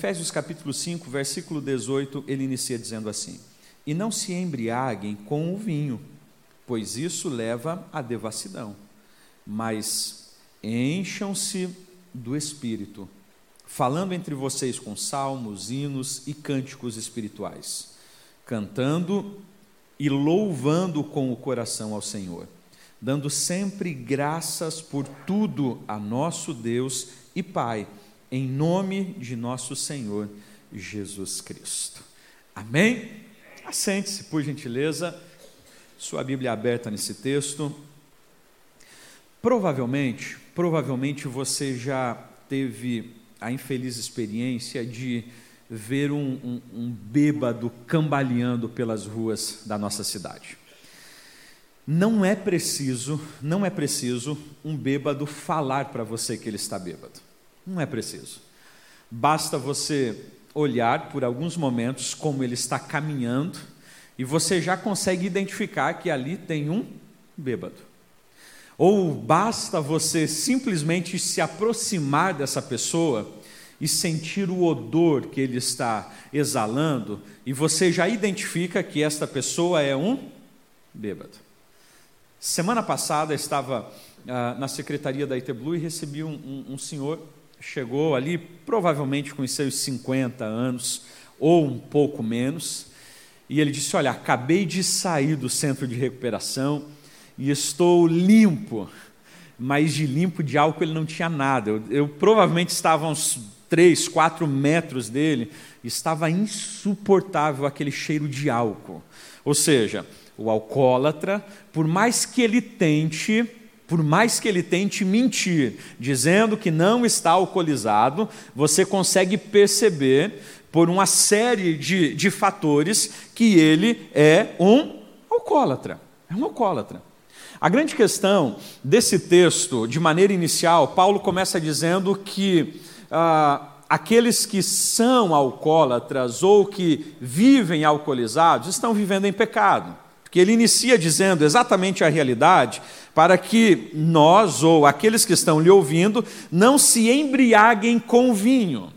Efésios capítulo 5, versículo 18, ele inicia dizendo assim: E não se embriaguem com o vinho, pois isso leva à devassidão, mas encham-se do espírito, falando entre vocês com salmos, hinos e cânticos espirituais, cantando e louvando com o coração ao Senhor, dando sempre graças por tudo a nosso Deus e Pai em nome de nosso Senhor Jesus Cristo. Amém? Assente-se, por gentileza, sua Bíblia aberta nesse texto. Provavelmente, provavelmente você já teve a infeliz experiência de ver um, um, um bêbado cambaleando pelas ruas da nossa cidade. Não é preciso, não é preciso um bêbado falar para você que ele está bêbado. Não é preciso. Basta você olhar por alguns momentos como ele está caminhando e você já consegue identificar que ali tem um bêbado. Ou basta você simplesmente se aproximar dessa pessoa e sentir o odor que ele está exalando, e você já identifica que esta pessoa é um bêbado. Semana passada estava ah, na secretaria da Iteblu e recebi um, um, um senhor chegou ali provavelmente com os seus 50 anos, ou um pouco menos, e ele disse: Olha, acabei de sair do centro de recuperação e estou limpo, mas de limpo de álcool ele não tinha nada. Eu, eu provavelmente estava uns 3, 4 metros dele, estava insuportável aquele cheiro de álcool. Ou seja, o alcoólatra, por mais que ele tente, por mais que ele tente mentir, dizendo que não está alcoolizado, você consegue perceber, por uma série de, de fatores, que ele é um alcoólatra. É um alcoólatra. A grande questão desse texto, de maneira inicial, Paulo começa dizendo que ah, aqueles que são alcoólatras ou que vivem alcoolizados estão vivendo em pecado. Porque ele inicia dizendo exatamente a realidade para que nós ou aqueles que estão lhe ouvindo não se embriaguem com vinho.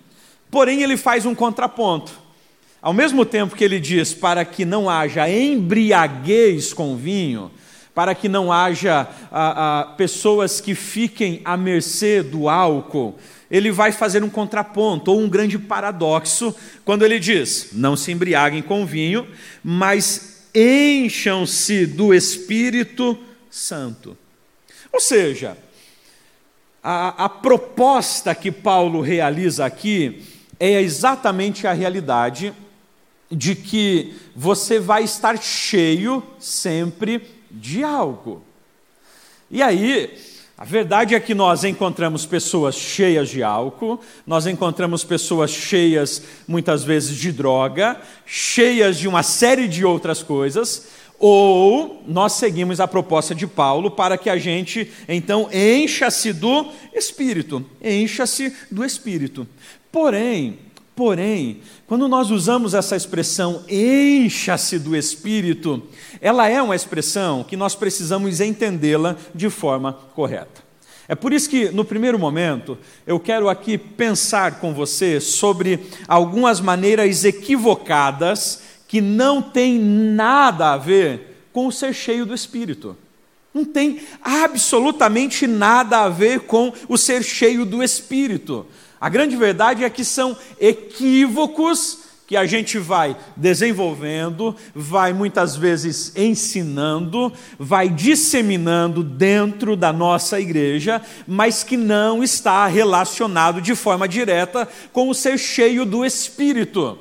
Porém, ele faz um contraponto. Ao mesmo tempo que ele diz para que não haja embriaguez com vinho, para que não haja ah, ah, pessoas que fiquem à mercê do álcool, ele vai fazer um contraponto ou um grande paradoxo quando ele diz: não se embriaguem com vinho, mas encham-se do Espírito Santo. Ou seja, a, a, proposta que Paulo realiza aqui é exatamente a realidade de que você vai estar cheio sempre de algo. E aí, a verdade é que nós encontramos pessoas cheias de álcool, nós encontramos pessoas cheias, muitas vezes, de droga, cheias de uma série de outras coisas, ou nós seguimos a proposta de Paulo para que a gente, então, encha-se do Espírito, encha-se do Espírito. Porém, Porém, quando nós usamos essa expressão encha-se do Espírito, ela é uma expressão que nós precisamos entendê-la de forma correta. É por isso que, no primeiro momento, eu quero aqui pensar com você sobre algumas maneiras equivocadas que não têm nada a ver com o ser cheio do Espírito. Não tem absolutamente nada a ver com o ser cheio do Espírito. A grande verdade é que são equívocos que a gente vai desenvolvendo, vai muitas vezes ensinando, vai disseminando dentro da nossa igreja, mas que não está relacionado de forma direta com o ser cheio do Espírito.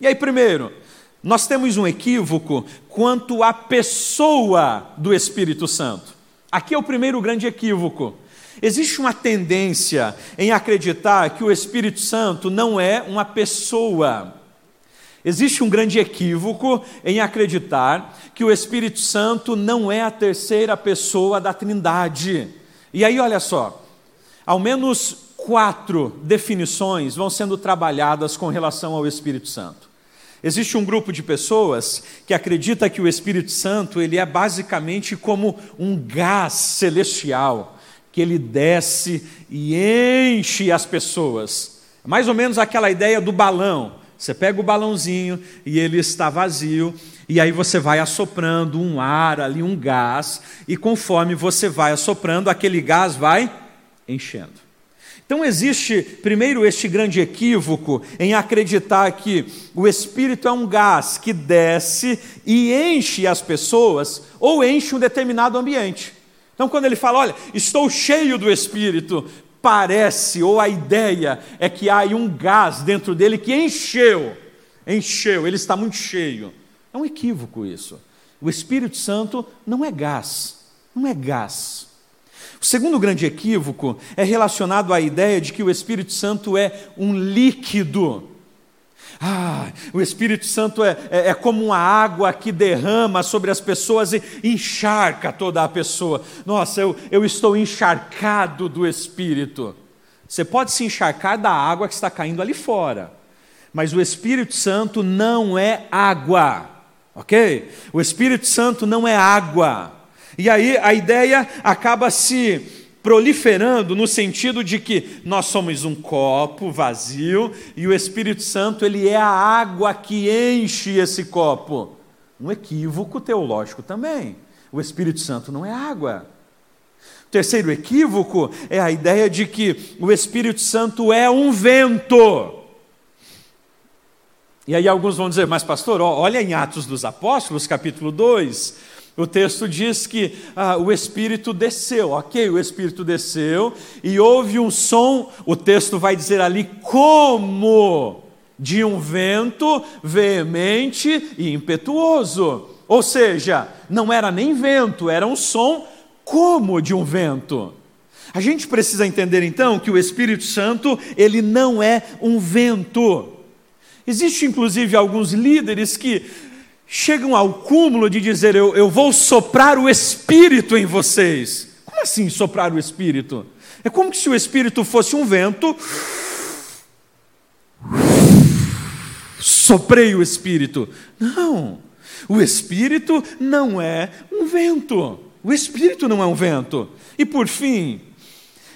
E aí, primeiro, nós temos um equívoco quanto à pessoa do Espírito Santo. Aqui é o primeiro grande equívoco. Existe uma tendência em acreditar que o Espírito Santo não é uma pessoa. Existe um grande equívoco em acreditar que o Espírito Santo não é a terceira pessoa da Trindade. E aí, olha só, ao menos quatro definições vão sendo trabalhadas com relação ao Espírito Santo. Existe um grupo de pessoas que acredita que o Espírito Santo ele é basicamente como um gás celestial que ele desce e enche as pessoas. Mais ou menos aquela ideia do balão. Você pega o balãozinho e ele está vazio, e aí você vai assoprando um ar ali, um gás, e conforme você vai assoprando, aquele gás vai enchendo. Então existe, primeiro, este grande equívoco em acreditar que o Espírito é um gás que desce e enche as pessoas, ou enche um determinado ambiente. Então, quando ele fala, olha, estou cheio do Espírito, parece, ou a ideia é que há um gás dentro dele que encheu, encheu, ele está muito cheio. É um equívoco isso. O Espírito Santo não é gás, não é gás. O segundo grande equívoco é relacionado à ideia de que o Espírito Santo é um líquido. Ah, o Espírito Santo é, é, é, como uma água que derrama sobre as pessoas e encharca toda a pessoa. Nossa, eu, eu estou encharcado do Espírito. Você pode se encharcar da água que está caindo ali fora, mas o Espírito Santo não é água, ok? O Espírito Santo não é água. E aí a ideia acaba se proliferando no sentido de que nós somos um copo vazio e o Espírito Santo ele é a água que enche esse copo. Um equívoco teológico também. O Espírito Santo não é água. O terceiro equívoco é a ideia de que o Espírito Santo é um vento. E aí alguns vão dizer, mas pastor, olha em Atos dos Apóstolos, capítulo 2, o texto diz que ah, o Espírito desceu, ok? O Espírito desceu e houve um som, o texto vai dizer ali, como de um vento veemente e impetuoso. Ou seja, não era nem vento, era um som como de um vento. A gente precisa entender então que o Espírito Santo, ele não é um vento. Existe inclusive alguns líderes que chegam ao cúmulo de dizer: eu, eu vou soprar o Espírito em vocês. Como assim soprar o Espírito? É como se o Espírito fosse um vento. Soprei o Espírito. Não, o Espírito não é um vento. O Espírito não é um vento. E por fim,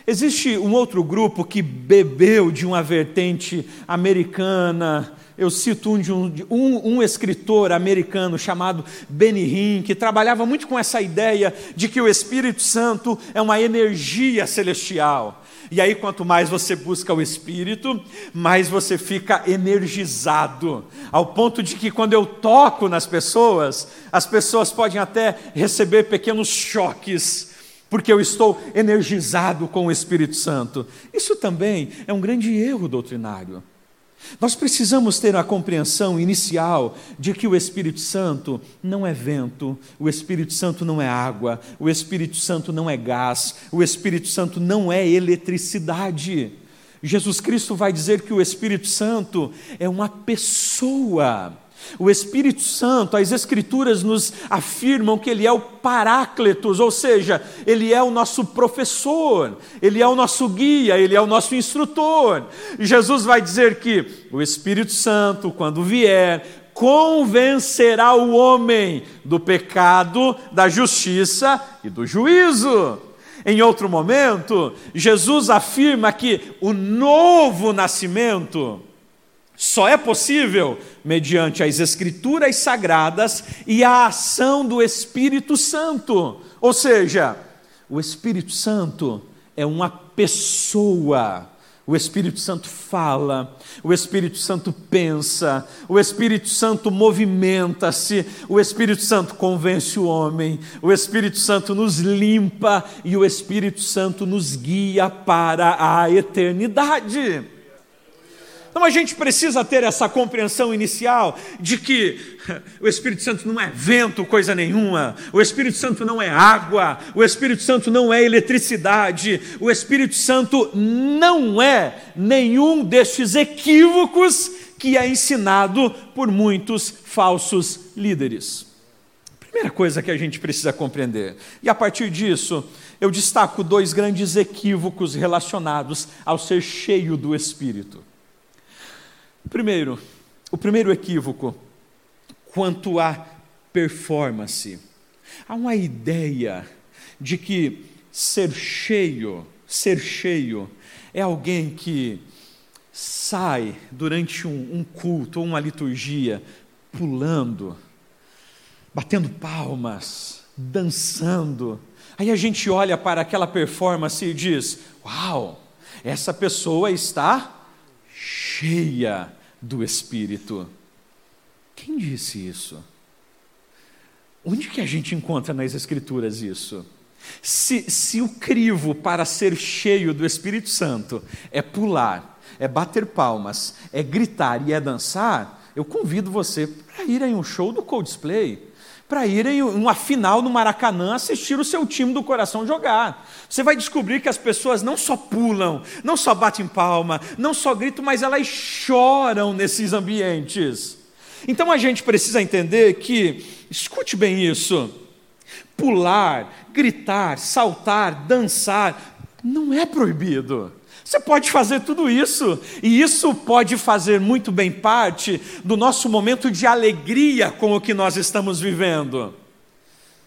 existe um outro grupo que bebeu de uma vertente americana, eu cito um, um, um, escritor americano chamado Benny Hinn, que trabalhava muito com essa ideia de que o Espírito Santo é uma energia celestial. E aí, quanto mais você busca o Espírito, mais você fica energizado, ao ponto de que quando eu toco nas pessoas, as pessoas podem até receber pequenos choques, porque eu estou energizado com o Espírito Santo. Isso também é um grande erro doutrinário. Nós precisamos ter a compreensão inicial de que o Espírito Santo não é vento, o Espírito Santo não é água, o Espírito Santo não é gás, o Espírito Santo não é eletricidade. Jesus Cristo vai dizer que o Espírito Santo é uma pessoa. O Espírito Santo, as Escrituras nos afirmam que ele é o Paráclitos, ou seja, ele é o nosso professor, ele é o nosso guia, ele é o nosso instrutor. E Jesus vai dizer que o Espírito Santo, quando vier, convencerá o homem do pecado, da justiça e do juízo. Em outro momento, Jesus afirma que o novo nascimento só é possível mediante as Escrituras sagradas e a ação do Espírito Santo. Ou seja, o Espírito Santo é uma pessoa. O Espírito Santo fala, o Espírito Santo pensa, o Espírito Santo movimenta-se, o Espírito Santo convence o homem, o Espírito Santo nos limpa e o Espírito Santo nos guia para a eternidade. Então a gente precisa ter essa compreensão inicial de que o Espírito Santo não é vento, coisa nenhuma, o Espírito Santo não é água, o Espírito Santo não é eletricidade, o Espírito Santo não é nenhum destes equívocos que é ensinado por muitos falsos líderes. Primeira coisa que a gente precisa compreender, e a partir disso, eu destaco dois grandes equívocos relacionados ao ser cheio do Espírito. Primeiro, o primeiro equívoco quanto à performance. Há uma ideia de que ser cheio, ser cheio, é alguém que sai durante um, um culto ou uma liturgia pulando, batendo palmas, dançando, aí a gente olha para aquela performance e diz: Uau, essa pessoa está cheia do Espírito. Quem disse isso? Onde que a gente encontra nas Escrituras isso? Se, se o crivo para ser cheio do Espírito Santo é pular, é bater palmas, é gritar e é dançar, eu convido você para ir em um show do Coldplay, para ir em uma final no Maracanã assistir o seu time do coração jogar. Você vai descobrir que as pessoas não só pulam, não só batem palma, não só gritam, mas elas choram nesses ambientes. Então a gente precisa entender que, escute bem isso, pular, gritar, saltar, dançar, não é proibido. Você pode fazer tudo isso, e isso pode fazer muito bem parte do nosso momento de alegria com o que nós estamos vivendo.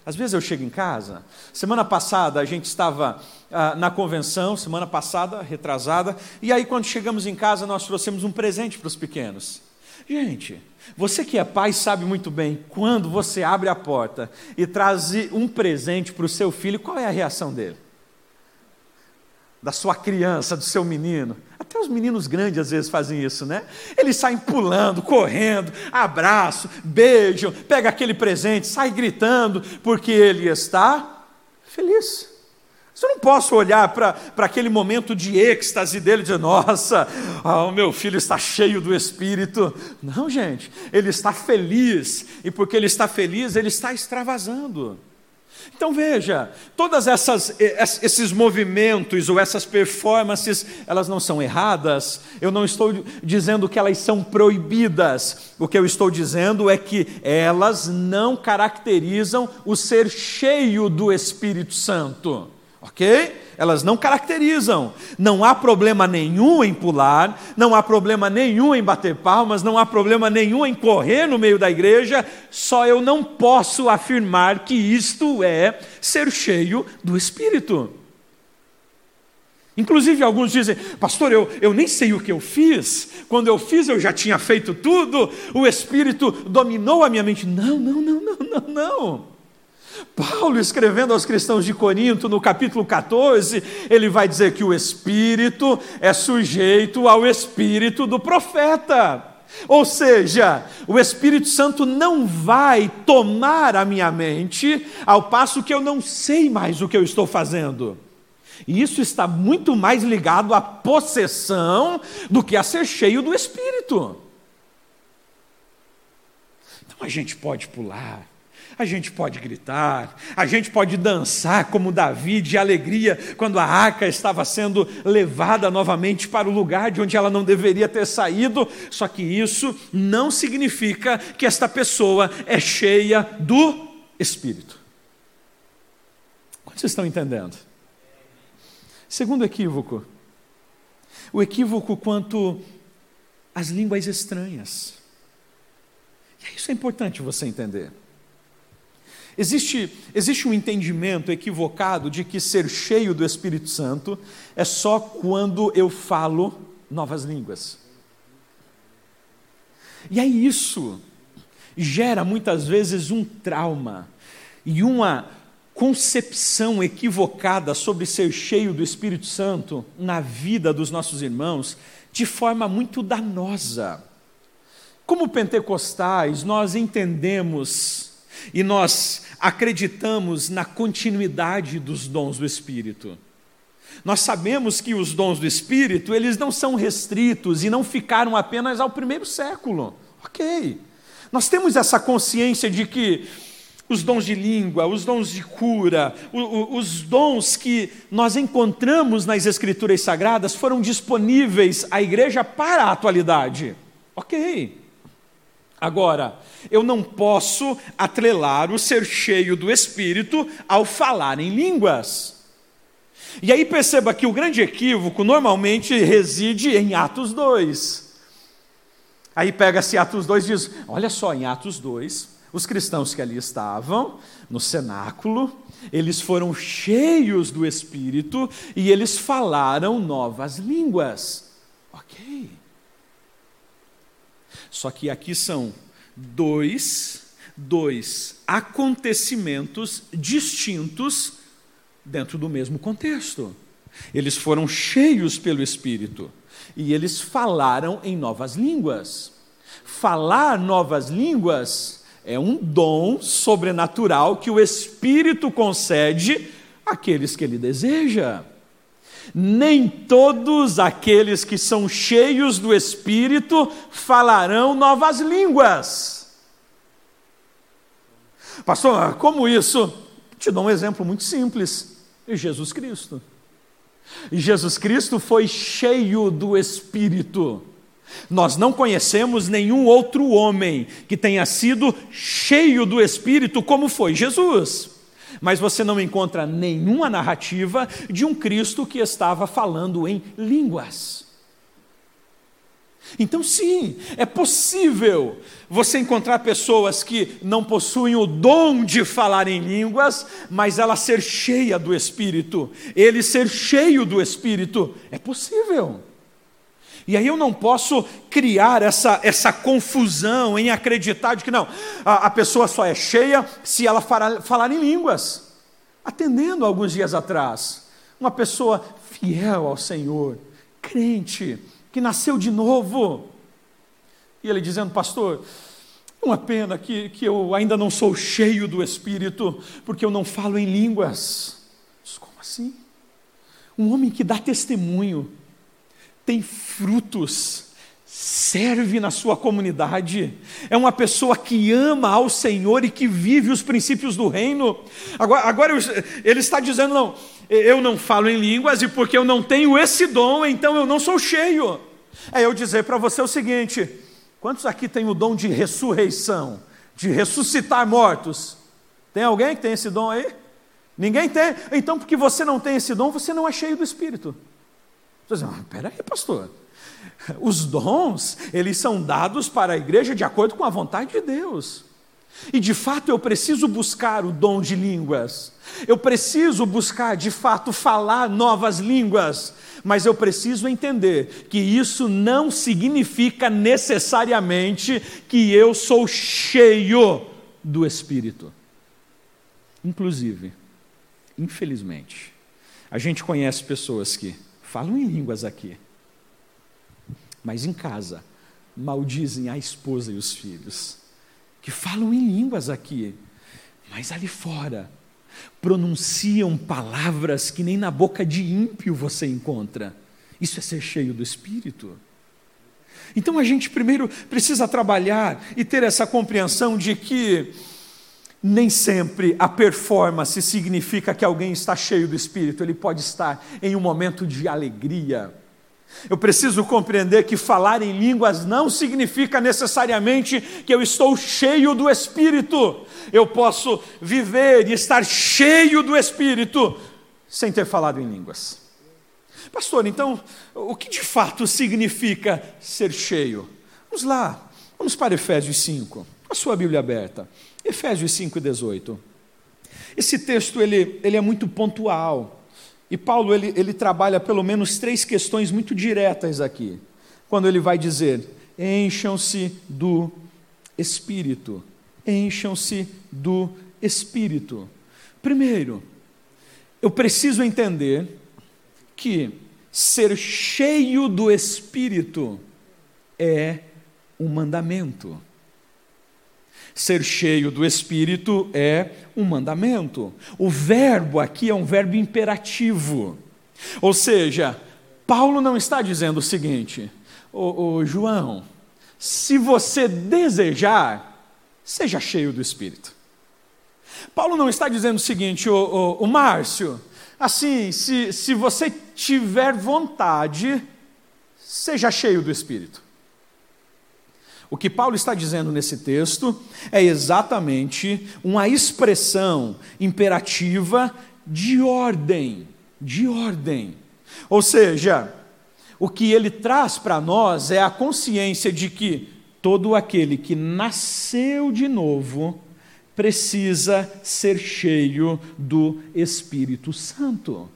Às vezes eu chego em casa, semana passada a gente estava ah, na convenção, semana passada, retrasada, e aí quando chegamos em casa nós trouxemos um presente para os pequenos. Gente, você que é pai sabe muito bem, quando você abre a porta e traz um presente para o seu filho, qual é a reação dele? Da sua criança, do seu menino. Até os meninos grandes às vezes fazem isso, né? Eles saem pulando, correndo, abraço, beijo, pega aquele presente, sai gritando, porque ele está feliz. Eu não posso olhar para aquele momento de êxtase dele e dizer, nossa, ah, o meu filho está cheio do Espírito. Não, gente, ele está feliz, e porque ele está feliz, ele está extravasando. Então veja, todas essas esses movimentos ou essas performances, elas não são erradas. Eu não estou dizendo que elas são proibidas. O que eu estou dizendo é que elas não caracterizam o ser cheio do Espírito Santo ok? Elas não caracterizam. Não há problema nenhum em pular, não há problema nenhum em bater palmas, não há problema nenhum em correr no meio da igreja, só eu não posso afirmar que isto é ser cheio do Espírito. Inclusive, alguns dizem, pastor, eu, eu nem sei o que eu fiz, quando eu fiz eu já tinha feito tudo, o Espírito dominou a minha mente. Não, não, não, não, não, não. Paulo, escrevendo aos cristãos de Corinto, no capítulo 14, ele vai dizer que o espírito é sujeito ao espírito do profeta. Ou seja, o Espírito Santo não vai tomar a minha mente, ao passo que eu não sei mais o que eu estou fazendo. E isso está muito mais ligado à possessão do que a ser cheio do Espírito. Então a gente pode pular, a gente pode gritar, a gente pode dançar como Davi de alegria quando a arca estava sendo levada novamente para o lugar de onde ela não deveria ter saído, só que isso não significa que esta pessoa é cheia do Espírito. Quantos estão entendendo? Segundo equívoco, o equívoco quanto às línguas estranhas. E isso é importante você entender. Existe, existe um entendimento equivocado de que ser cheio do Espírito Santo é só quando eu falo novas línguas. E aí isso gera muitas vezes um trauma e uma concepção equivocada sobre ser cheio do Espírito Santo na vida dos nossos irmãos de forma muito danosa. Como pentecostais, nós entendemos e nós acreditamos na continuidade dos dons do Espírito. Nós sabemos que os dons do Espírito, eles não são restritos e não ficaram apenas ao primeiro século. OK. Nós temos essa consciência de que os dons de língua, os dons de cura, os dons que nós encontramos nas Escrituras Sagradas foram disponíveis à igreja para a atualidade. Ok. Agora, eu não posso atrelar o ser cheio do Espírito ao falar em línguas. E aí perceba que o grande equívoco normalmente reside em Atos 2. Aí pega-se Atos 2 e diz: olha só, em Atos 2, os cristãos que ali estavam, no cenáculo, eles foram cheios do Espírito e eles falaram novas línguas. Ok. Só que aqui são dois, dois acontecimentos distintos dentro do mesmo contexto. Eles foram cheios pelo Espírito e eles falaram em novas línguas. Falar novas línguas é um dom sobrenatural que o Espírito concede àqueles que ele deseja. Nem todos aqueles que são cheios do Espírito falarão novas línguas. Pastor, como isso? Te dou um exemplo muito simples: Jesus Cristo. Jesus Cristo foi cheio do Espírito. Nós não conhecemos nenhum outro homem que tenha sido cheio do Espírito como foi Jesus. Mas você não encontra nenhuma narrativa de um Cristo que estava falando em línguas. Então, sim, é possível você encontrar pessoas que não possuem o dom de falar em línguas, mas ela ser cheia do Espírito, ele ser cheio do Espírito, é possível. E aí eu não posso criar essa, essa confusão em acreditar de que não, a, a pessoa só é cheia se ela falar, falar em línguas. Atendendo alguns dias atrás, uma pessoa fiel ao Senhor, crente, que nasceu de novo. E ele dizendo, pastor, uma pena que, que eu ainda não sou cheio do Espírito, porque eu não falo em línguas. Como assim? Um homem que dá testemunho, tem frutos, serve na sua comunidade, é uma pessoa que ama ao Senhor e que vive os princípios do reino. Agora, agora ele está dizendo: não, eu não falo em línguas e porque eu não tenho esse dom, então eu não sou cheio. É eu dizer para você o seguinte: quantos aqui têm o dom de ressurreição, de ressuscitar mortos? Tem alguém que tem esse dom aí? Ninguém tem? Então, porque você não tem esse dom, você não é cheio do Espírito. Você diz, ah, peraí, pastor. Os dons, eles são dados para a igreja de acordo com a vontade de Deus. E de fato eu preciso buscar o dom de línguas. Eu preciso buscar de fato falar novas línguas. Mas eu preciso entender que isso não significa necessariamente que eu sou cheio do Espírito. Inclusive, infelizmente, a gente conhece pessoas que falam em línguas aqui, mas em casa maldizem a esposa e os filhos, que falam em línguas aqui, mas ali fora pronunciam palavras que nem na boca de ímpio você encontra. Isso é ser cheio do Espírito. Então a gente primeiro precisa trabalhar e ter essa compreensão de que nem sempre a performance significa que alguém está cheio do Espírito, ele pode estar em um momento de alegria. Eu preciso compreender que falar em línguas não significa necessariamente que eu estou cheio do Espírito. Eu posso viver e estar cheio do Espírito sem ter falado em línguas. Pastor, então, o que de fato significa ser cheio? Vamos lá, vamos para Efésios 5, com a sua Bíblia aberta. Efésios 5, 18. Esse texto ele, ele é muito pontual. E Paulo ele, ele trabalha pelo menos três questões muito diretas aqui. Quando ele vai dizer: encham-se do Espírito. Encham-se do Espírito. Primeiro, eu preciso entender que ser cheio do Espírito é um mandamento. Ser cheio do Espírito é um mandamento. O verbo aqui é um verbo imperativo. Ou seja, Paulo não está dizendo o seguinte, ô, ô João, se você desejar, seja cheio do Espírito. Paulo não está dizendo o seguinte, o, Márcio, assim, se, se você tiver vontade, seja cheio do Espírito. O que Paulo está dizendo nesse texto é exatamente uma expressão imperativa de ordem, de ordem. Ou seja, o que ele traz para nós é a consciência de que todo aquele que nasceu de novo precisa ser cheio do Espírito Santo.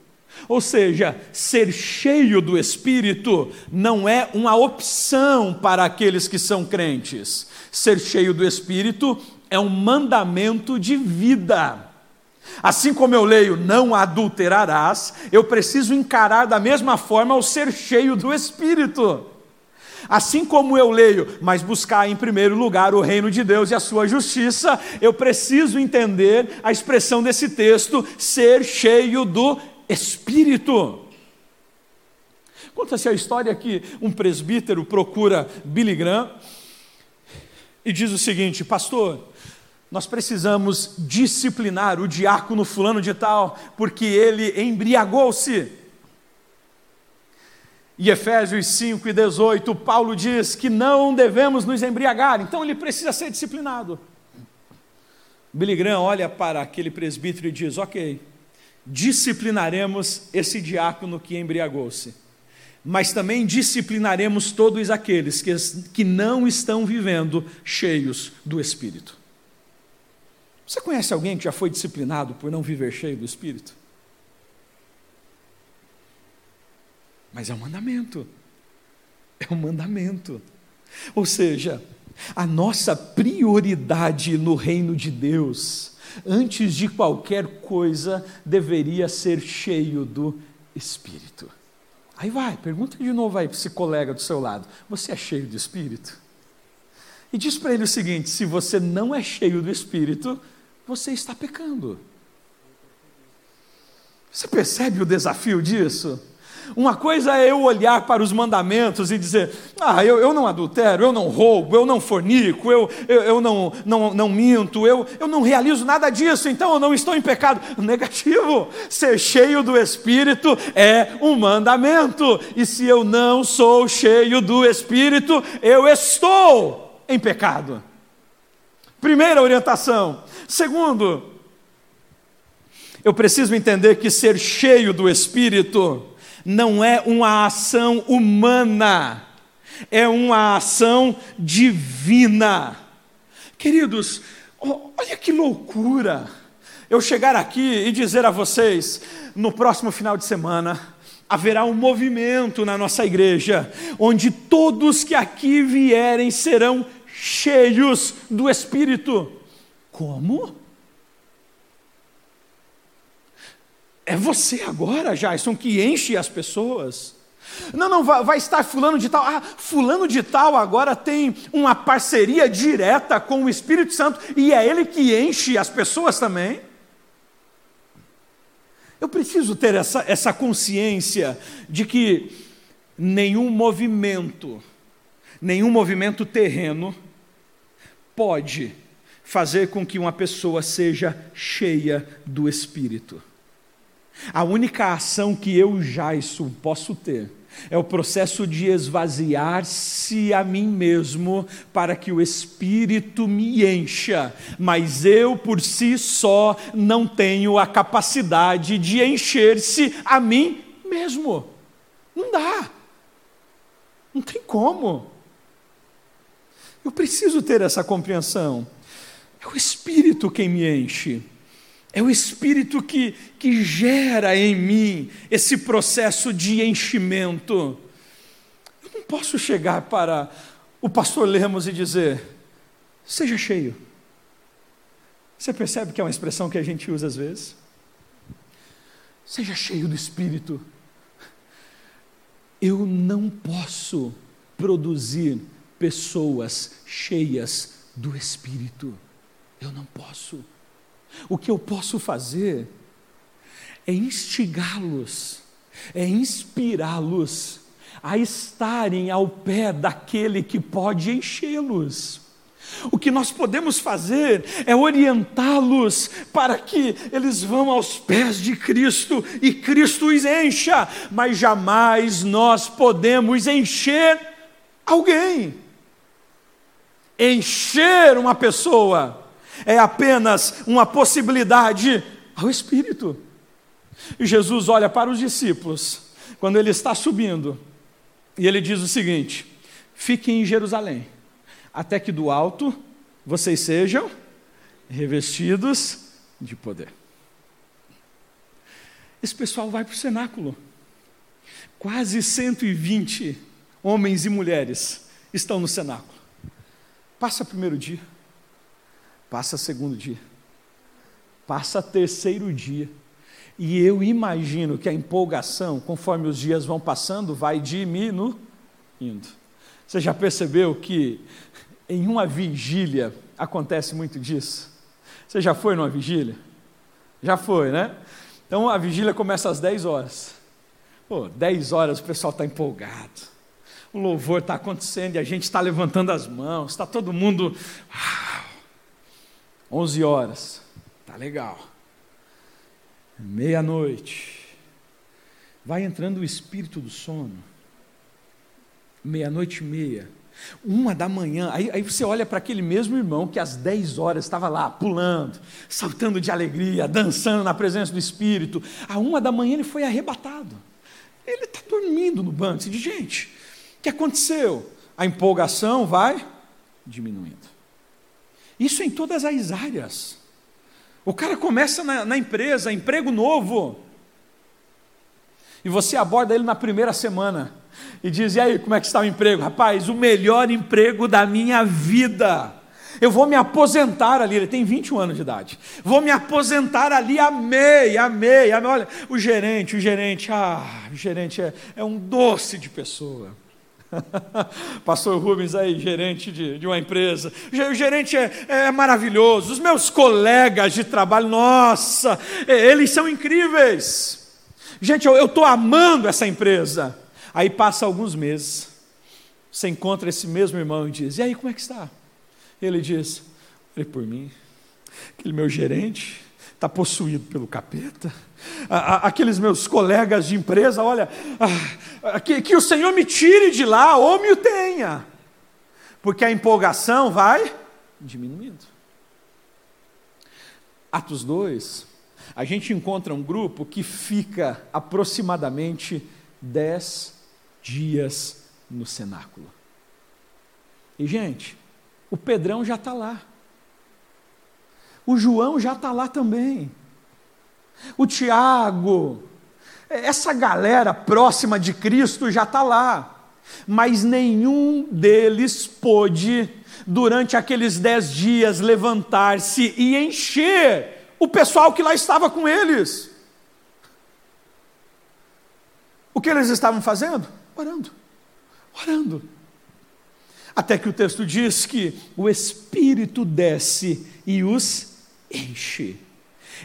Ou seja, ser cheio do Espírito não é uma opção para aqueles que são crentes. Ser cheio do Espírito é um mandamento de vida. Assim como eu leio não adulterarás, eu preciso encarar da mesma forma o ser cheio do Espírito. Assim como eu leio, mas buscar em primeiro lugar o reino de Deus e a sua justiça, eu preciso entender a expressão desse texto, ser cheio do Espírito. Conta-se a história que um presbítero procura Billy Graham e diz o seguinte: Pastor, nós precisamos disciplinar o diácono fulano de tal, porque ele embriagou-se. E Efésios 5 e 18, Paulo diz que não devemos nos embriagar, então ele precisa ser disciplinado. Billy Graham olha para aquele presbítero e diz: Ok, disciplinaremos esse diácono que embriagou-se, mas também disciplinaremos todos aqueles que, que não estão vivendo cheios do Espírito. Você conhece alguém que já foi disciplinado por não viver cheio do Espírito? Mas é um mandamento. É um mandamento. Ou seja, a nossa prioridade no reino de Deus antes de qualquer coisa, deveria ser cheio do Espírito. Aí vai, pergunta de novo aí para esse colega do seu lado: você é cheio do Espírito? E diz para ele o seguinte: se você não é cheio do Espírito, você está pecando. Você percebe o desafio disso? Uma coisa é eu olhar para os mandamentos e dizer: ah, eu, eu não adultero, eu não roubo, eu não fornico, eu, eu, eu não, não, não minto, eu, eu não realizo nada disso, então eu não estou em pecado. Negativo. Ser cheio do Espírito é um mandamento, e se eu não sou cheio do Espírito, eu estou em pecado. Primeira orientação. Segundo, eu preciso entender que ser cheio do Espírito não é uma ação humana, é uma ação divina. Queridos, olha que loucura eu chegar aqui e dizer a vocês, no próximo final de semana, haverá um movimento na nossa igreja, onde todos que aqui vierem serão cheios do Espírito. Como? É você agora, Jason, que enche as pessoas. Não, não, vai, vai, estar fulano de tal. Ah, fulano de tal agora tem uma parceria direta com o Espírito Santo e é ele que enche as pessoas também. Eu preciso ter essa, essa consciência de que nenhum movimento, nenhum movimento terreno pode fazer com que uma pessoa seja cheia do Espírito. A única ação que eu, Jaisso, posso ter é o processo de esvaziar-se a mim mesmo para que o Espírito me encha, mas eu por si só não tenho a capacidade de encher-se a mim mesmo. Não dá. Não tem como. Eu preciso ter essa compreensão. É o Espírito quem me enche. É o Espírito que, que gera em mim esse processo de enchimento. Eu não posso chegar para o pastor Lemos e dizer: seja cheio. Você percebe que é uma expressão que a gente usa às vezes? Seja cheio do Espírito. Eu não posso produzir pessoas cheias do Espírito. Eu não posso. O que eu posso fazer é instigá-los, é inspirá-los a estarem ao pé daquele que pode enchê-los. O que nós podemos fazer é orientá-los para que eles vão aos pés de Cristo e Cristo os encha, mas jamais nós podemos encher alguém. Encher uma pessoa é apenas uma possibilidade ao Espírito. E Jesus olha para os discípulos, quando ele está subindo, e ele diz o seguinte: fiquem em Jerusalém, até que do alto vocês sejam revestidos de poder. esse pessoal vai para o cenáculo. Quase 120 homens e mulheres estão no cenáculo. Passa primeiro dia, passa segundo dia, passa terceiro dia. E eu imagino que a empolgação, conforme os dias vão passando, vai diminuindo. Você já percebeu que em uma vigília acontece muito disso? Você já foi numa vigília? Já foi, né? Então a vigília começa às 10 horas. Pô, 10 horas o pessoal está empolgado. O louvor está acontecendo e a gente está levantando as mãos, está todo mundo. Uau! 11 horas, tá legal. Meia-noite, vai entrando o espírito do sono. Meia-noite e meia, uma da manhã, aí, aí você olha para aquele mesmo irmão que às 10 horas estava lá, pulando, saltando de alegria, dançando na presença do Espírito. A uma da manhã ele foi arrebatado. Ele está dormindo no banco. Você diz, gente, o que aconteceu? A empolgação vai diminuindo. Isso em todas as áreas. O cara começa na, na empresa, emprego novo, e você aborda ele na primeira semana e diz: E aí, como é que está o emprego? Rapaz, o melhor emprego da minha vida. Eu vou me aposentar ali, ele tem 21 anos de idade. Vou me aposentar ali, amei, amei, amei. Olha, o gerente, o gerente, ah, o gerente é, é um doce de pessoa. Pastor Rubens aí, gerente de, de uma empresa. O gerente é, é, maravilhoso. Os meus colegas de trabalho, nossa, eles são incríveis. Gente, eu estou amando essa empresa. Aí passa alguns meses, você encontra esse mesmo irmão e diz: E aí, como é que está? Ele diz: Olhe por mim, aquele meu gerente está possuído pelo capeta. Aqueles meus colegas de empresa, olha, que, que o Senhor me tire de lá ou me o tenha, porque a empolgação vai diminuindo. Atos 2, a gente encontra um grupo que fica aproximadamente 10 dias no cenáculo. E, gente, o Pedrão já está lá. O João já está lá também. O Tiago, essa galera próxima de Cristo já está lá. Mas nenhum deles pôde, durante aqueles dez dias, levantar-se e encher o pessoal que lá estava com eles. O que eles estavam fazendo? Orando, orando. Até que o texto diz que o Espírito desce e os enche.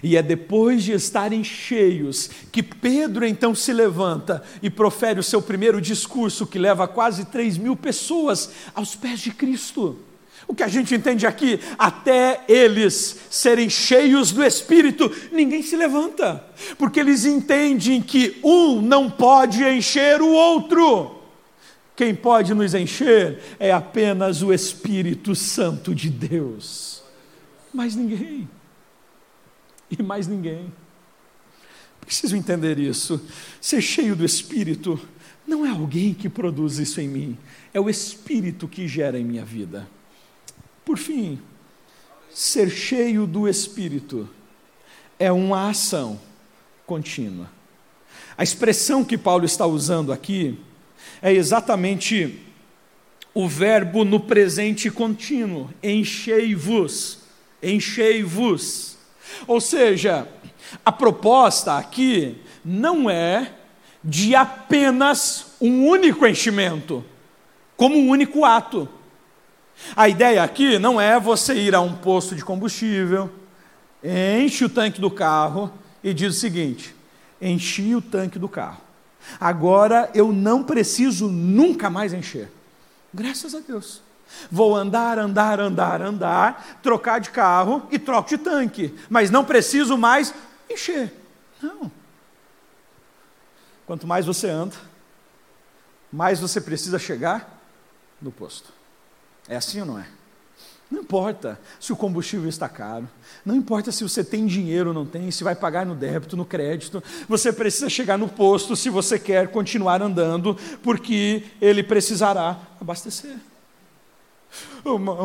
E é depois de estarem cheios que Pedro então se levanta e profere o seu primeiro discurso, que leva quase 3 mil pessoas aos pés de Cristo. O que a gente entende aqui, até eles serem cheios do Espírito, ninguém se levanta, porque eles entendem que um não pode encher o outro. Quem pode nos encher é apenas o Espírito Santo de Deus, mais ninguém, e mais ninguém. Preciso entender isso. Ser cheio do Espírito não é alguém que produz isso em mim, é o Espírito que gera em minha vida. Por fim, ser cheio do Espírito é uma ação contínua. A expressão que Paulo está usando aqui é exatamente o verbo no presente contínuo: enchei-vos, enchei-vos. Ou seja, a proposta aqui não é de apenas um único enchimento, como um único ato. A ideia aqui não é você ir a um posto de combustível, enche o tanque do carro e diz o seguinte: enchi o tanque do carro. Agora eu não preciso nunca mais encher. Graças a Deus. Vou andar, andar, andar, andar, trocar de carro e troco de tanque, mas não preciso mais encher. Não. Quanto mais você anda, mais você precisa chegar no posto. É assim ou não é? Não importa se o combustível está caro, não importa se você tem dinheiro ou não tem, se vai pagar no débito, no crédito, você precisa chegar no posto se você quer continuar andando, porque ele precisará abastecer.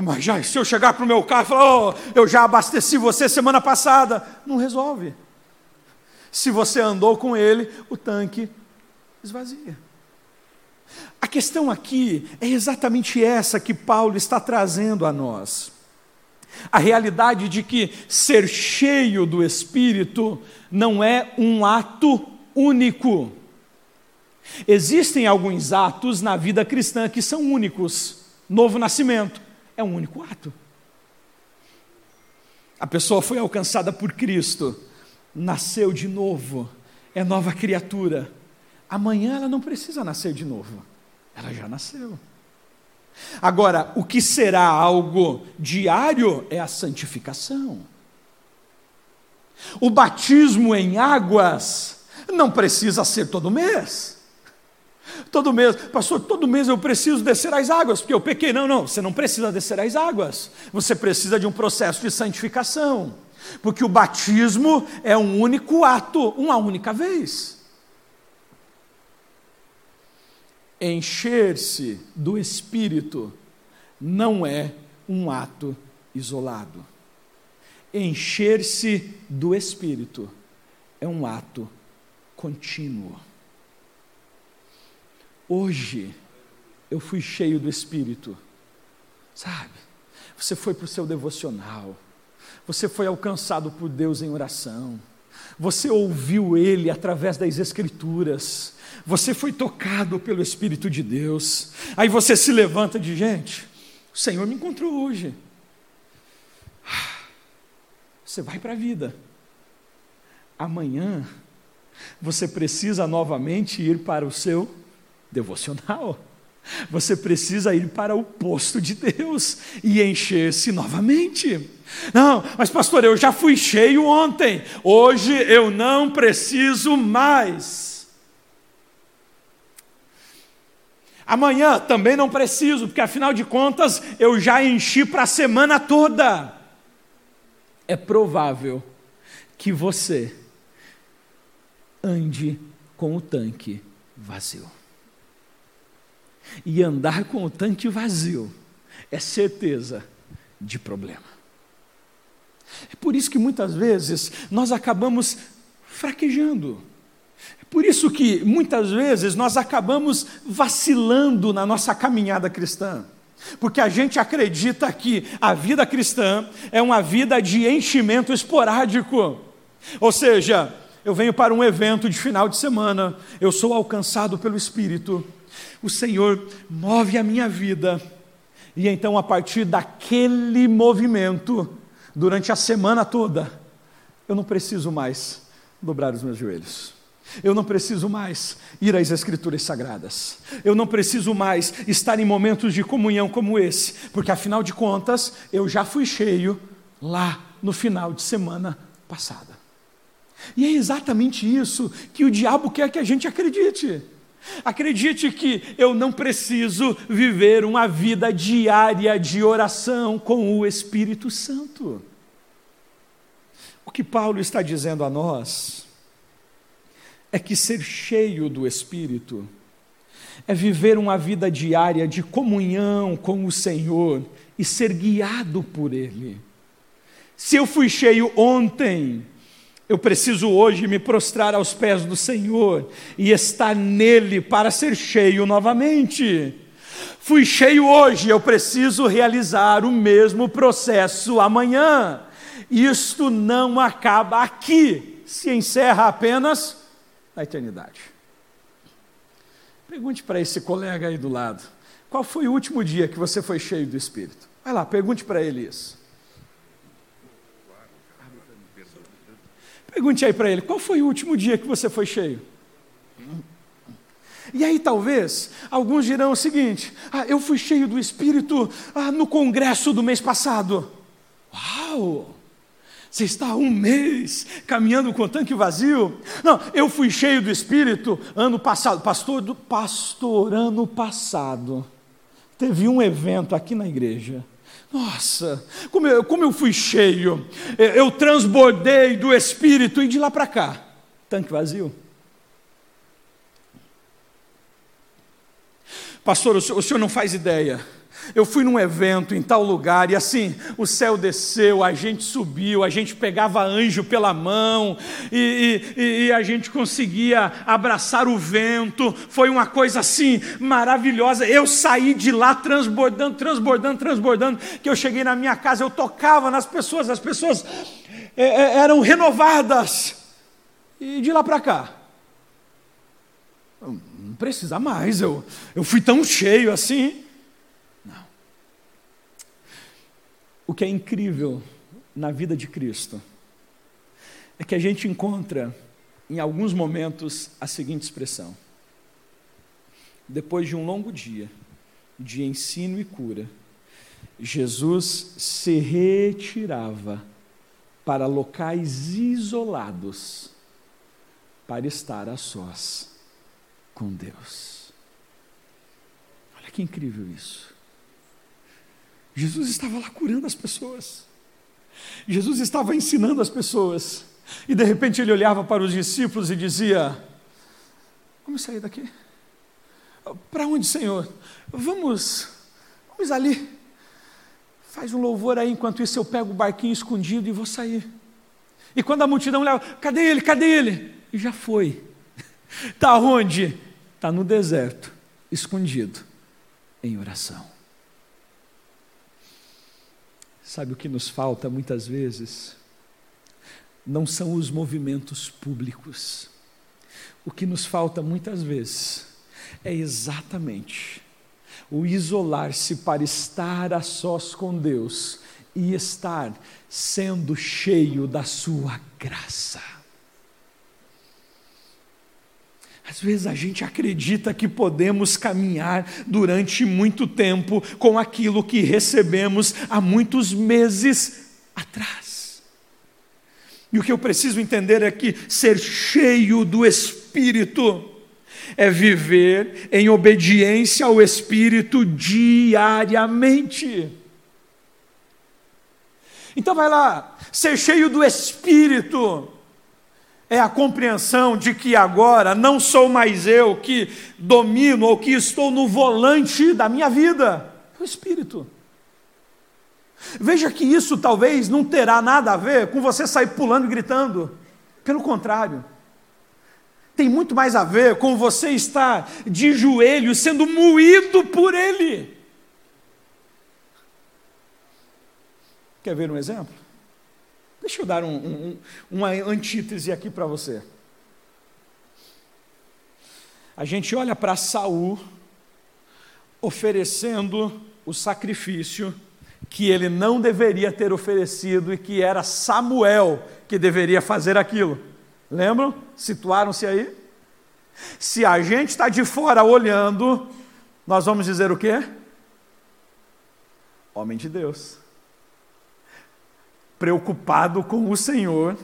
Mas já, se eu chegar para o meu carro e falar, oh, eu já abasteci você semana passada, não resolve. Se você andou com ele, o tanque esvazia. A questão aqui é exatamente essa que Paulo está trazendo a nós. A realidade de que ser cheio do Espírito não é um ato único. Existem alguns atos na vida cristã que são únicos. Novo nascimento é um único ato. A pessoa foi alcançada por Cristo, nasceu de novo, é nova criatura. Amanhã ela não precisa nascer de novo, ela já nasceu. Agora, o que será algo diário é a santificação. O batismo em águas não precisa ser todo mês. Todo mês, pastor, todo mês eu preciso descer as águas, porque eu pequei. Não, não, você não precisa descer as águas. Você precisa de um processo de santificação. Porque o batismo é um único ato, uma única vez. Encher-se do Espírito não é um ato isolado. Encher-se do Espírito é um ato contínuo. Hoje eu fui cheio do Espírito, sabe? Você foi para o seu devocional, você foi alcançado por Deus em oração, você ouviu Ele através das Escrituras, você foi tocado pelo Espírito de Deus, aí você se levanta de gente, o Senhor me encontrou hoje. Você vai para a vida. Amanhã você precisa novamente ir para o seu devocional. Você precisa ir para o posto de Deus e encher-se novamente. Não, mas pastor, eu já fui cheio ontem, hoje eu não preciso mais. Amanhã também não preciso, porque afinal de contas eu já enchi para a semana toda. É provável que você ande com o tanque vazio. E andar com o tanque vazio é certeza de problema. É por isso que muitas vezes nós acabamos fraquejando. É por isso que muitas vezes nós acabamos vacilando na nossa caminhada cristã. Porque a gente acredita que a vida cristã é uma vida de enchimento esporádico. Ou seja, eu venho para um evento de final de semana, eu sou alcançado pelo Espírito, o Senhor move a minha vida, e então a partir daquele movimento, durante a semana toda, eu não preciso mais dobrar os meus joelhos. Eu não preciso mais ir às Escrituras Sagradas. Eu não preciso mais estar em momentos de comunhão como esse, porque afinal de contas, eu já fui cheio lá no final de semana passada. E é exatamente isso que o diabo quer que a gente acredite. Acredite que eu não preciso viver uma vida diária de oração com o Espírito Santo. O que Paulo está dizendo a nós é que ser cheio do Espírito é viver uma vida diária de comunhão com o Senhor e ser guiado por Ele. Se eu fui cheio ontem, eu preciso hoje me prostrar aos pés do Senhor e estar nele para ser cheio novamente. Fui cheio hoje, eu preciso realizar o mesmo processo amanhã. Isto não acaba aqui, se encerra apenas na eternidade. Pergunte para esse colega aí do lado: qual foi o último dia que você foi cheio do Espírito? Vai lá, pergunte para ele isso. Pergunte aí para ele: qual foi o último dia que você foi cheio? E aí talvez alguns dirão o seguinte: ah, eu fui cheio do Espírito ah, no congresso do mês passado. Uau! Você está há um mês caminhando com o tanque vazio? Não, eu fui cheio do Espírito ano passado. Pastor, do, pastor, ano passado. Teve um evento aqui na igreja nossa, como eu, como eu fui cheio, eu transbordei do Espírito e de lá para cá, tanque vazio. Pastor, o senhor, o senhor não faz ideia. Eu fui num evento em tal lugar e assim, o céu desceu, a gente subiu, a gente pegava anjo pela mão e, e, e, a gente conseguia abraçar o vento. Foi uma coisa assim maravilhosa. Eu saí de lá transbordando, transbordando, transbordando. Que eu cheguei na minha casa, eu tocava nas pessoas, as pessoas é, é, eram renovadas. E de lá para cá, não precisa mais, eu, eu fui tão cheio assim. O que é incrível na vida de Cristo é que a gente encontra, em alguns momentos, a seguinte expressão: depois de um longo dia de ensino e cura, Jesus se retirava para locais isolados para estar a sós com Deus. Olha que incrível isso. Jesus estava lá curando as pessoas. Jesus estava ensinando as pessoas. E de repente ele olhava para os discípulos e dizia: Vamos sair daqui. Para onde, Senhor? Vamos, vamos ali. Faz um louvor aí, enquanto isso eu pego o barquinho escondido e vou sair. E quando a multidão leva, cadê ele? Cadê ele? E já foi. Está onde? Está no deserto, escondido, em oração. Sabe o que nos falta muitas vezes? Não são os movimentos públicos. O que nos falta muitas vezes é exatamente o isolar-se para estar a sós com Deus e estar sendo cheio da Sua graça. Às vezes a gente acredita que podemos caminhar durante muito tempo com aquilo que recebemos há muitos meses atrás. E o que eu preciso entender é que ser cheio do Espírito é viver em obediência ao Espírito diariamente. Então vai lá, ser cheio do Espírito é a compreensão de que agora não sou mais eu que domino ou que estou no volante da minha vida, é o Espírito. Veja que isso talvez não terá nada a ver com você sair pulando e gritando, pelo contrário, tem muito mais a ver com você estar de joelhos sendo moído por Ele. Quer ver um exemplo? Deixa eu dar um, um, uma antítese aqui para você. A gente olha para Saul oferecendo o sacrifício que ele não deveria ter oferecido e que era Samuel que deveria fazer aquilo. Lembram? Situaram-se aí? Se a gente está de fora olhando, nós vamos dizer o quê? Homem de Deus preocupado com o Senhor,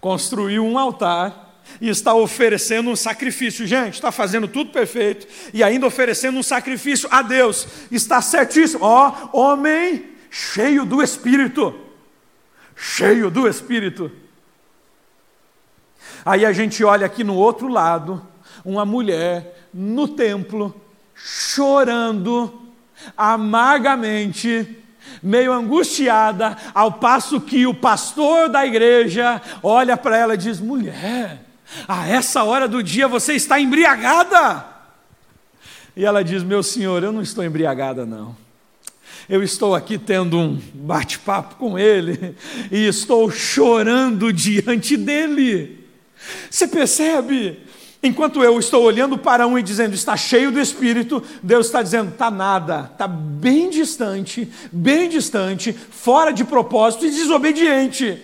construiu um altar e está oferecendo um sacrifício. Gente, está fazendo tudo perfeito e ainda oferecendo um sacrifício a Deus. Está certíssimo. Ó, oh, homem cheio do Espírito. Cheio do Espírito. Aí a gente olha aqui no outro lado, uma mulher no templo, chorando amargamente, meio angustiada, ao passo que o pastor da igreja olha para ela e diz: mulher, a essa hora do dia você está embriagada. E ela diz: meu senhor, eu não estou embriagada, não. Eu estou aqui tendo um bate-papo com ele e estou chorando diante dele. Você percebe? Enquanto eu estou olhando para um e dizendo está cheio do Espírito, Deus está dizendo está nada, está bem distante, bem distante, fora de propósito e desobediente.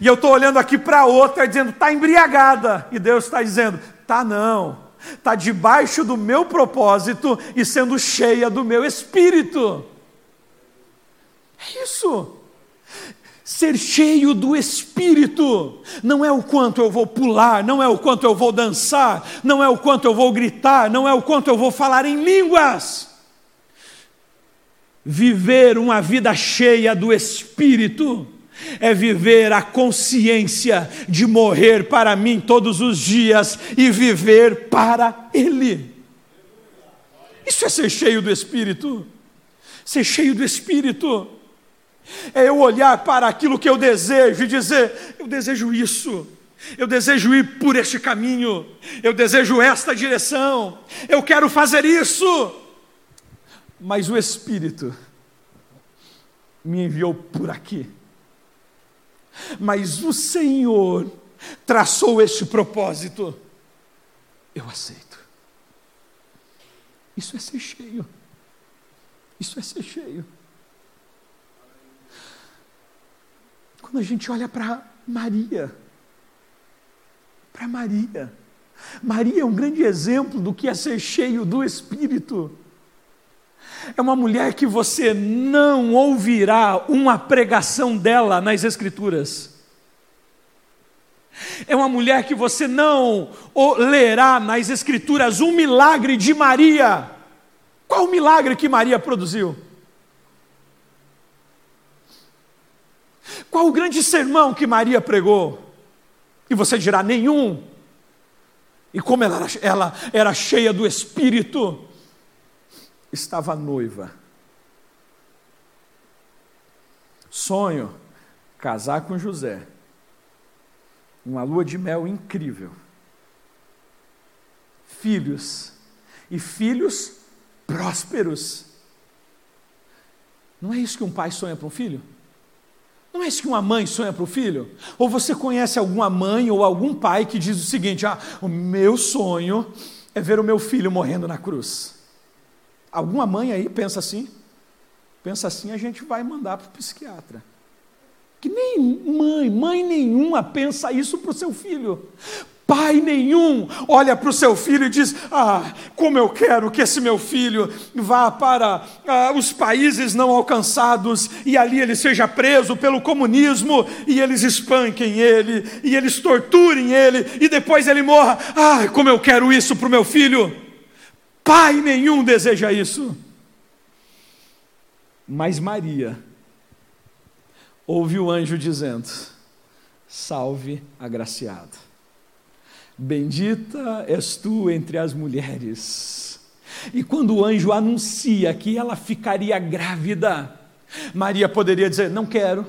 E eu estou olhando aqui para outra dizendo está embriagada, e Deus está dizendo tá não, está debaixo do meu propósito e sendo cheia do meu Espírito. É isso. Ser cheio do Espírito não é o quanto eu vou pular, não é o quanto eu vou dançar, não é o quanto eu vou gritar, não é o quanto eu vou falar em línguas. Viver uma vida cheia do Espírito é viver a consciência de morrer para mim todos os dias e viver para Ele. Isso é ser cheio do Espírito. Ser cheio do Espírito é eu olhar para aquilo que eu desejo e dizer: eu desejo isso. Eu desejo ir por este caminho, eu desejo esta direção, eu quero fazer isso. Mas o Espírito me enviou por aqui. Mas o Senhor traçou este propósito. Eu aceito. Isso é ser cheio. Isso é ser cheio. Quando a gente olha para Maria, para Maria, Maria é um grande exemplo do que é ser cheio do Espírito. É uma mulher que você não ouvirá uma pregação dela nas Escrituras. É uma mulher que você não lerá nas Escrituras um milagre de Maria. Qual o milagre que Maria produziu? Qual o grande sermão que Maria pregou? E você dirá: nenhum. E como ela, ela era cheia do Espírito, estava noiva. Sonho, casar com José. Uma lua de mel incrível. Filhos. E filhos prósperos. Não é isso que um pai sonha para um filho? Não é isso que uma mãe sonha para o filho? Ou você conhece alguma mãe ou algum pai que diz o seguinte: ah, o meu sonho é ver o meu filho morrendo na cruz. Alguma mãe aí pensa assim? Pensa assim, a gente vai mandar para o psiquiatra. Que nem mãe, mãe nenhuma pensa isso para o seu filho. Pai nenhum olha para o seu filho e diz: Ah, como eu quero que esse meu filho vá para ah, os países não alcançados e ali ele seja preso pelo comunismo e eles espanquem ele e eles torturem ele e depois ele morra. Ah, como eu quero isso para o meu filho. Pai nenhum deseja isso. Mas Maria ouve o anjo dizendo: Salve agraciado. Bendita és tu entre as mulheres. E quando o anjo anuncia que ela ficaria grávida, Maria poderia dizer: Não quero.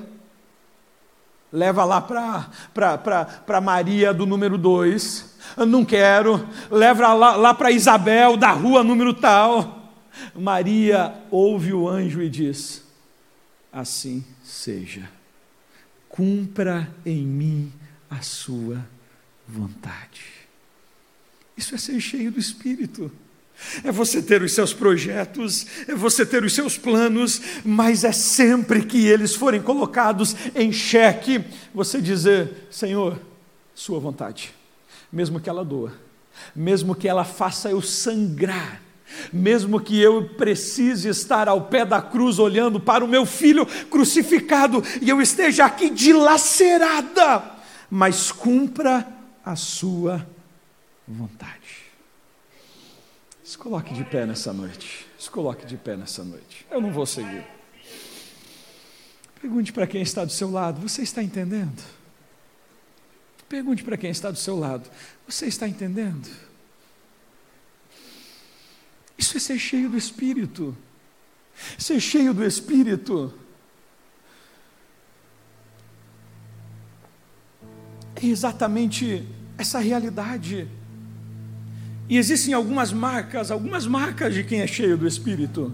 Leva lá para Maria do número 2 não quero, leva lá, lá para Isabel, da rua número tal. Maria ouve o anjo e diz: Assim seja, cumpra em mim a sua. Isso é ser cheio do Espírito. É você ter os seus projetos, é você ter os seus planos, mas é sempre que eles forem colocados em xeque, você dizer: Senhor, Sua vontade mesmo que ela doa, mesmo que ela faça eu sangrar, mesmo que eu precise estar ao pé da cruz olhando para o meu filho crucificado e eu esteja aqui dilacerada, mas cumpra a sua vontade. Se coloque de pé nessa noite. Se coloque de pé nessa noite. Eu não vou seguir. Pergunte para quem está do seu lado: você está entendendo? Pergunte para quem está do seu lado: Você está entendendo? Isso é ser cheio do Espírito. Ser cheio do Espírito. Exatamente essa realidade. E existem algumas marcas, algumas marcas de quem é cheio do Espírito.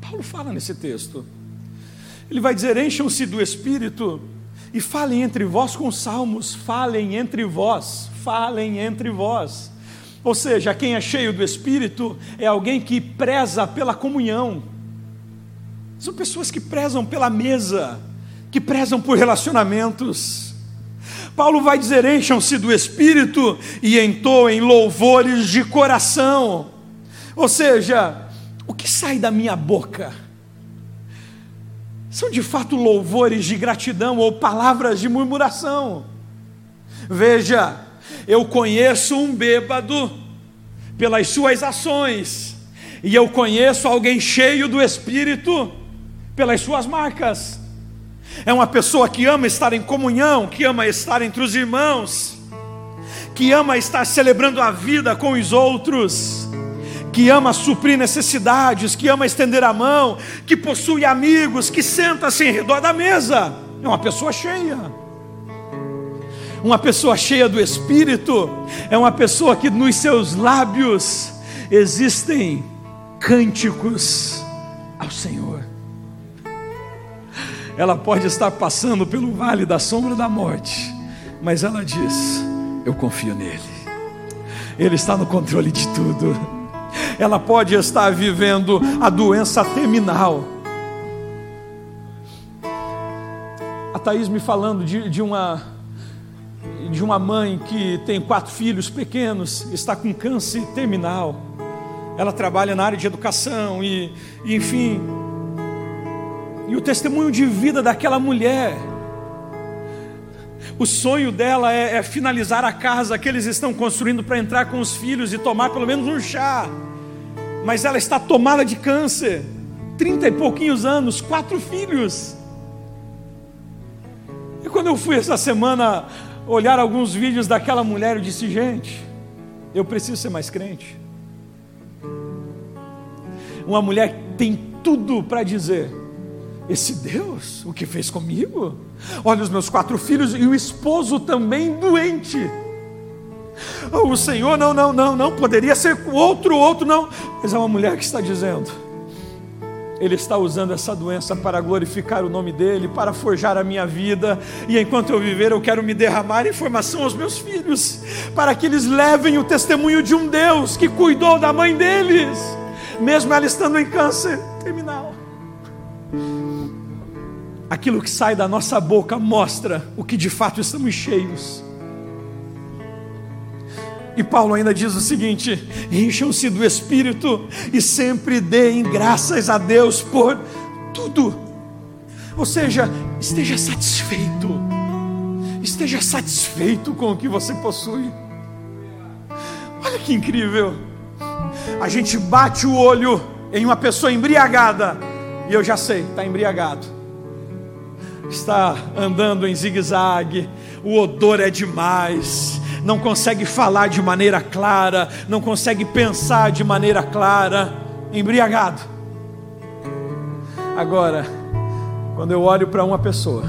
Paulo fala nesse texto. Ele vai dizer: encham-se do Espírito e falem entre vós com salmos, falem entre vós, falem entre vós. Ou seja, quem é cheio do Espírito é alguém que preza pela comunhão. São pessoas que prezam pela mesa, que prezam por relacionamentos. Paulo vai dizer: encham-se do Espírito e entoem louvores de coração. Ou seja, o que sai da minha boca? são de fato louvores de gratidão ou palavras de murmuração. Veja, eu conheço um bêbado pelas suas ações, e eu conheço alguém cheio do Espírito pelas suas marcas. É uma pessoa que ama estar em comunhão, que ama estar entre os irmãos, que ama estar celebrando a vida com os outros que ama suprir necessidades, que ama estender a mão, que possui amigos, que senta-se em redor da mesa. É uma pessoa cheia. Uma pessoa cheia do Espírito é uma pessoa que nos seus lábios existem cânticos ao Senhor. Ela pode estar passando pelo vale da sombra da morte, mas ela diz: Eu confio nele, ele está no controle de tudo. Ela pode estar vivendo a doença terminal. A Thaís me falando de, de uma de uma mãe que tem quatro filhos pequenos, está com câncer terminal. Ela trabalha na área de educação e, e enfim. E o testemunho de vida daquela mulher. O sonho dela é, é finalizar a casa que eles estão construindo para entrar com os filhos e tomar pelo menos um chá. Mas ela está tomada de câncer, trinta e pouquinhos anos, quatro filhos. E quando eu fui essa semana olhar alguns vídeos daquela mulher, eu disse: gente, eu preciso ser mais crente. Uma mulher que tem tudo para dizer: esse Deus, o que fez comigo? Olha os meus quatro filhos e o esposo também doente. Oh, o Senhor, não, não, não, não, poderia ser outro, outro, não. Mas é uma mulher que está dizendo: ele está usando essa doença para glorificar o nome dele, para forjar a minha vida, e enquanto eu viver, eu quero me derramar informação aos meus filhos, para que eles levem o testemunho de um Deus que cuidou da mãe deles, mesmo ela estando em câncer terminal. Aquilo que sai da nossa boca mostra o que de fato estamos cheios. E Paulo ainda diz o seguinte: encham-se do Espírito e sempre deem graças a Deus por tudo. Ou seja, esteja satisfeito, esteja satisfeito com o que você possui. Olha que incrível! A gente bate o olho em uma pessoa embriagada, e eu já sei, está embriagado, está andando em zigue-zague, o odor é demais não consegue falar de maneira clara, não consegue pensar de maneira clara, embriagado. Agora, quando eu olho para uma pessoa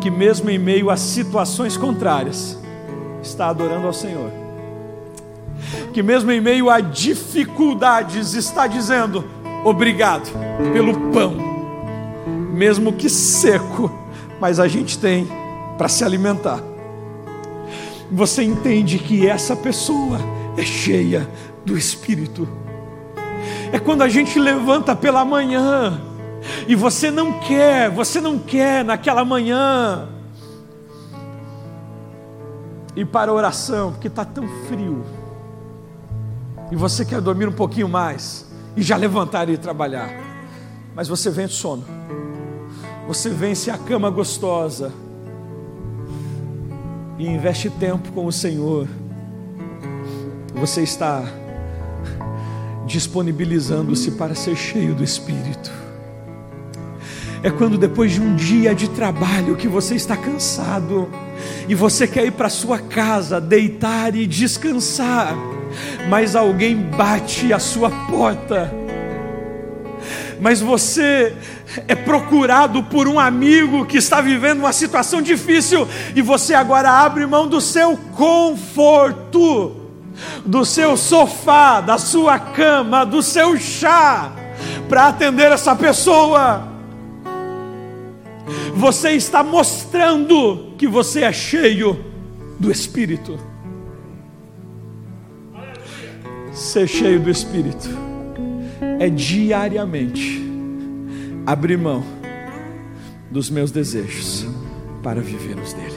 que, mesmo em meio a situações contrárias, está adorando ao Senhor, que, mesmo em meio a dificuldades, está dizendo obrigado pelo pão, mesmo que seco, mas a gente tem para se alimentar. Você entende que essa pessoa é cheia do Espírito. É quando a gente levanta pela manhã e você não quer, você não quer naquela manhã ir para a oração, porque está tão frio, e você quer dormir um pouquinho mais e já levantar e trabalhar, mas você vence sono, você vence a cama gostosa e investe tempo com o Senhor, você está disponibilizando-se para ser cheio do Espírito. É quando depois de um dia de trabalho que você está cansado e você quer ir para sua casa, deitar e descansar, mas alguém bate a sua porta mas você é procurado por um amigo que está vivendo uma situação difícil e você agora abre mão do seu conforto, do seu sofá, da sua cama, do seu chá, para atender essa pessoa. Você está mostrando que você é cheio do Espírito. Ser cheio do Espírito é diariamente abrir mão dos meus desejos para viver nos dele.